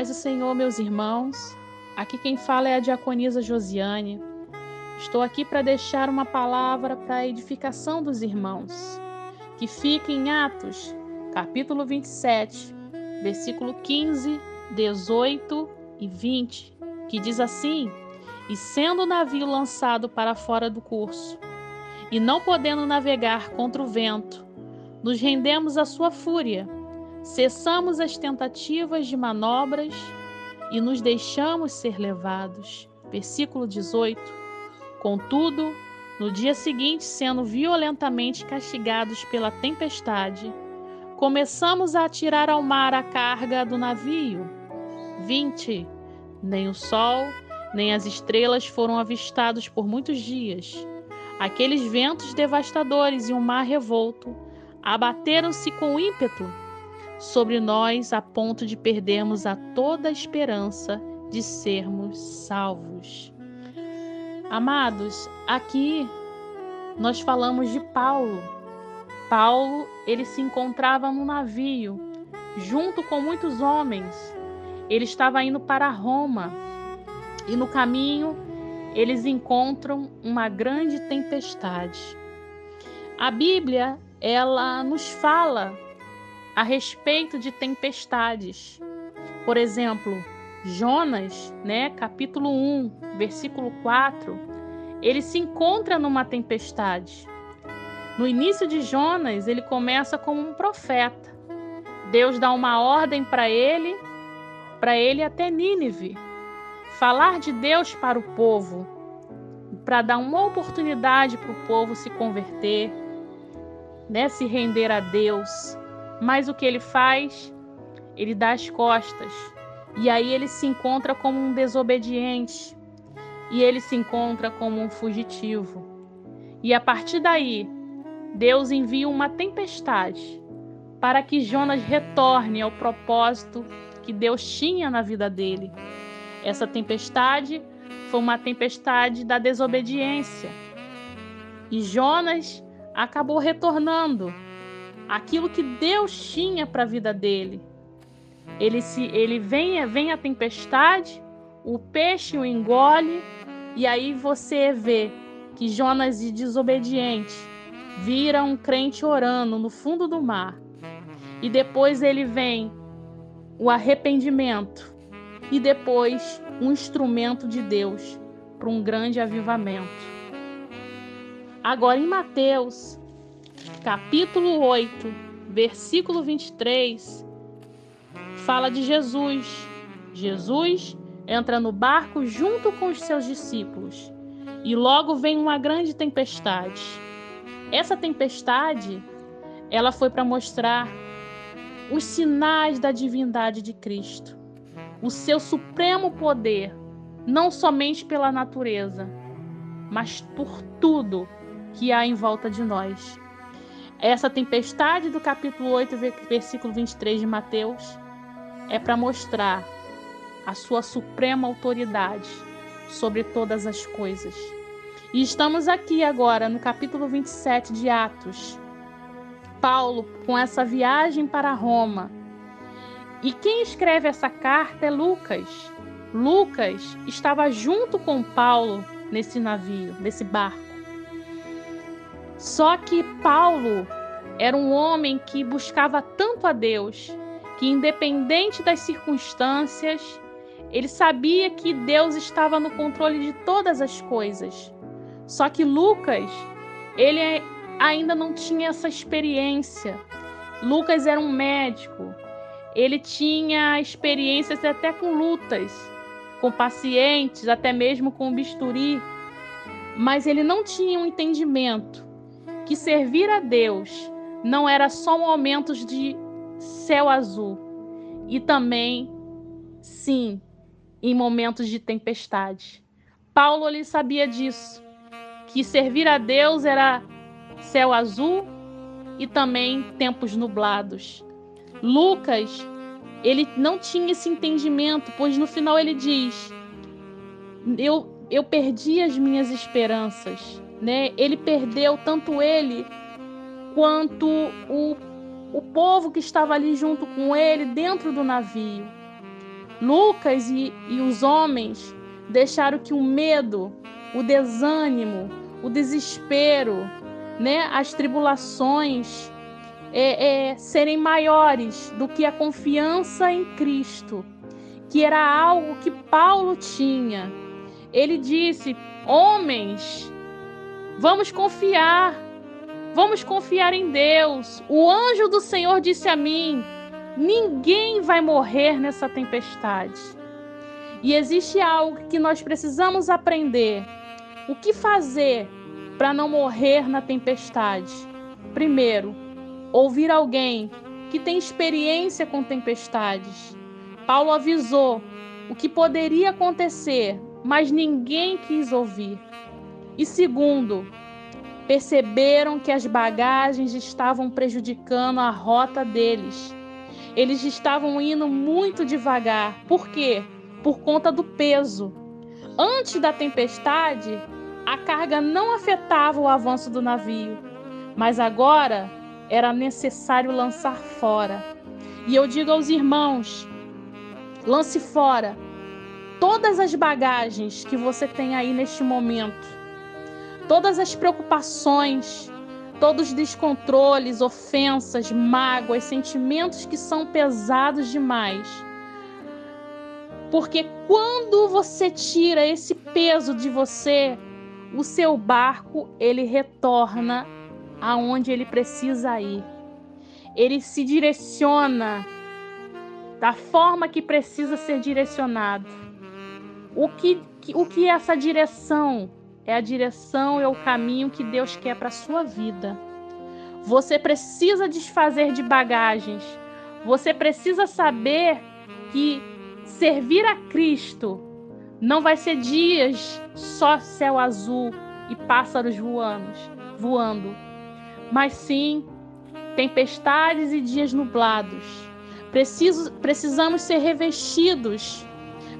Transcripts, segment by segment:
Paz do Senhor, meus irmãos. Aqui quem fala é a diaconisa Josiane. Estou aqui para deixar uma palavra para a edificação dos irmãos, que fica em Atos, capítulo 27, versículo 15, 18 e 20, que diz assim: E sendo o navio lançado para fora do curso, e não podendo navegar contra o vento, nos rendemos à sua fúria Cessamos as tentativas de manobras e nos deixamos ser levados. Versículo 18. Contudo, no dia seguinte, sendo violentamente castigados pela tempestade, começamos a atirar ao mar a carga do navio. 20. Nem o sol, nem as estrelas foram avistados por muitos dias. Aqueles ventos devastadores e o mar revolto abateram-se com ímpeto sobre nós a ponto de perdermos a toda a esperança de sermos salvos. Amados, aqui nós falamos de Paulo. Paulo, ele se encontrava no navio, junto com muitos homens. Ele estava indo para Roma. E no caminho, eles encontram uma grande tempestade. A Bíblia, ela nos fala a respeito de tempestades. Por exemplo, Jonas, né, capítulo 1, versículo 4, ele se encontra numa tempestade. No início de Jonas, ele começa como um profeta. Deus dá uma ordem para ele, para ele até Nínive, falar de Deus para o povo, para dar uma oportunidade para o povo se converter, né, se render a Deus. Mas o que ele faz? Ele dá as costas. E aí ele se encontra como um desobediente. E ele se encontra como um fugitivo. E a partir daí, Deus envia uma tempestade para que Jonas retorne ao propósito que Deus tinha na vida dele. Essa tempestade foi uma tempestade da desobediência. E Jonas acabou retornando aquilo que Deus tinha para a vida dele. Ele se ele vem, vem a tempestade, o peixe o engole e aí você vê que Jonas de desobediente vira um crente orando no fundo do mar. E depois ele vem o arrependimento e depois um instrumento de Deus para um grande avivamento. Agora em Mateus, capítulo 8, versículo 23, fala de Jesus. Jesus entra no barco junto com os seus discípulos e logo vem uma grande tempestade. Essa tempestade, ela foi para mostrar os sinais da divindade de Cristo, o seu supremo poder, não somente pela natureza, mas por tudo que há em volta de nós. Essa tempestade do capítulo 8, versículo 23 de Mateus, é para mostrar a sua suprema autoridade sobre todas as coisas. E estamos aqui agora no capítulo 27 de Atos. Paulo com essa viagem para Roma. E quem escreve essa carta é Lucas. Lucas estava junto com Paulo nesse navio, nesse barco. Só que Paulo era um homem que buscava tanto a Deus que, independente das circunstâncias, ele sabia que Deus estava no controle de todas as coisas. Só que Lucas, ele ainda não tinha essa experiência. Lucas era um médico. Ele tinha experiências até com lutas, com pacientes, até mesmo com bisturi. Mas ele não tinha um entendimento que servir a Deus não era só momentos de céu azul, e também, sim, em momentos de tempestade. Paulo ele sabia disso, que servir a Deus era céu azul e também tempos nublados. Lucas, ele não tinha esse entendimento, pois no final ele diz: Eu, eu perdi as minhas esperanças né? Ele perdeu tanto ele quanto o, o povo que estava ali junto com ele dentro do navio. Lucas e, e os homens deixaram que o medo, o desânimo, o desespero, né, as tribulações é, é, serem maiores do que a confiança em Cristo, que era algo que Paulo tinha. Ele disse: Homens, vamos confiar, vamos confiar em Deus. O anjo do Senhor disse a mim: Ninguém vai morrer nessa tempestade. E existe algo que nós precisamos aprender: o que fazer para não morrer na tempestade? Primeiro, ouvir alguém que tem experiência com tempestades. Paulo avisou o que poderia acontecer, mas ninguém quis ouvir. E segundo, perceberam que as bagagens estavam prejudicando a rota deles. Eles estavam indo muito devagar. Por quê? Por conta do peso. Antes da tempestade, a carga não afetava o avanço do navio, mas agora era necessário lançar fora. E eu digo aos irmãos: lance fora todas as bagagens que você tem aí neste momento, todas as preocupações, todos os descontroles, ofensas, mágoas, sentimentos que são pesados demais. Porque quando você tira esse peso de você, o seu barco ele retorna aonde ele precisa ir. Ele se direciona da forma que precisa ser direcionado. O que, o que é essa direção? É a direção, é o caminho que Deus quer para a sua vida. Você precisa desfazer de bagagens. Você precisa saber que servir a Cristo não vai ser dias só céu azul e pássaros voando, voando, mas sim tempestades e dias nublados. Preciso, precisamos ser revestidos,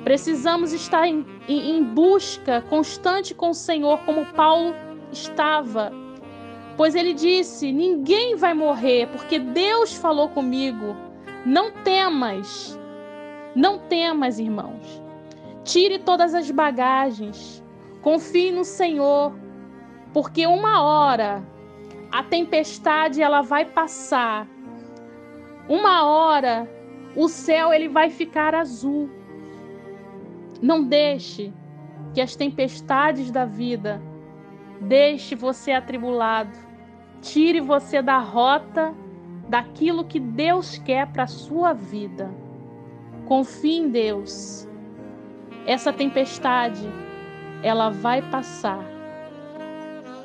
precisamos estar em, em, busca constante com o Senhor, como Paulo estava. Pois ele disse: Ninguém vai morrer, porque Deus falou comigo. Não temas, não temas, irmãos. Tire todas as bagagens. Confie no Senhor, porque uma hora a tempestade ela vai passar. Uma hora o céu ele vai ficar azul. Não deixe que as tempestades da vida deixe você atribulado. Tire você da rota daquilo que Deus quer para a sua vida. Confie em Deus. Essa tempestade, ela vai passar.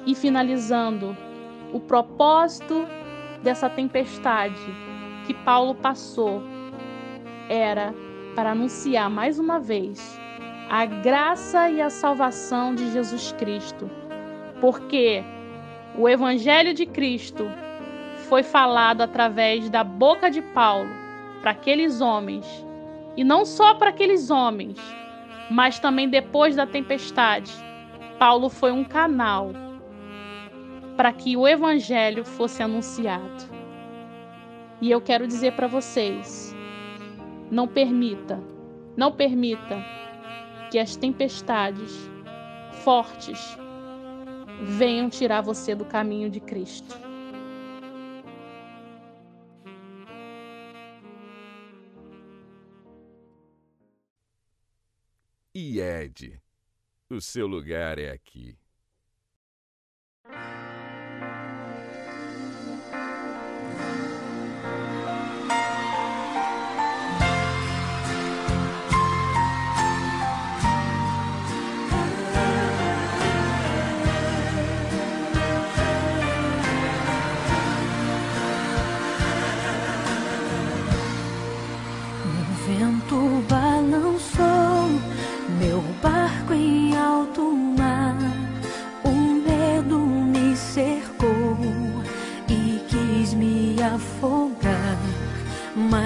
E finalizando, o propósito dessa tempestade que Paulo passou era para anunciar mais uma vez a graça e a salvação de Jesus Cristo. Porque o evangelho de Cristo foi falado através da boca de Paulo para aqueles homens, e não só para aqueles homens, mas também depois da tempestade. Paulo foi um canal para que o evangelho fosse anunciado. E eu quero dizer para vocês: não permita, não permita que as tempestades fortes venham tirar você do caminho de Cristo. IED. O seu lugar é aqui.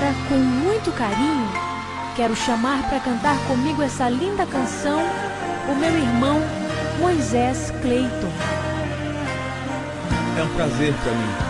agora, com muito carinho, quero chamar para cantar comigo essa linda canção o meu irmão Moisés Cleiton. É um prazer para mim.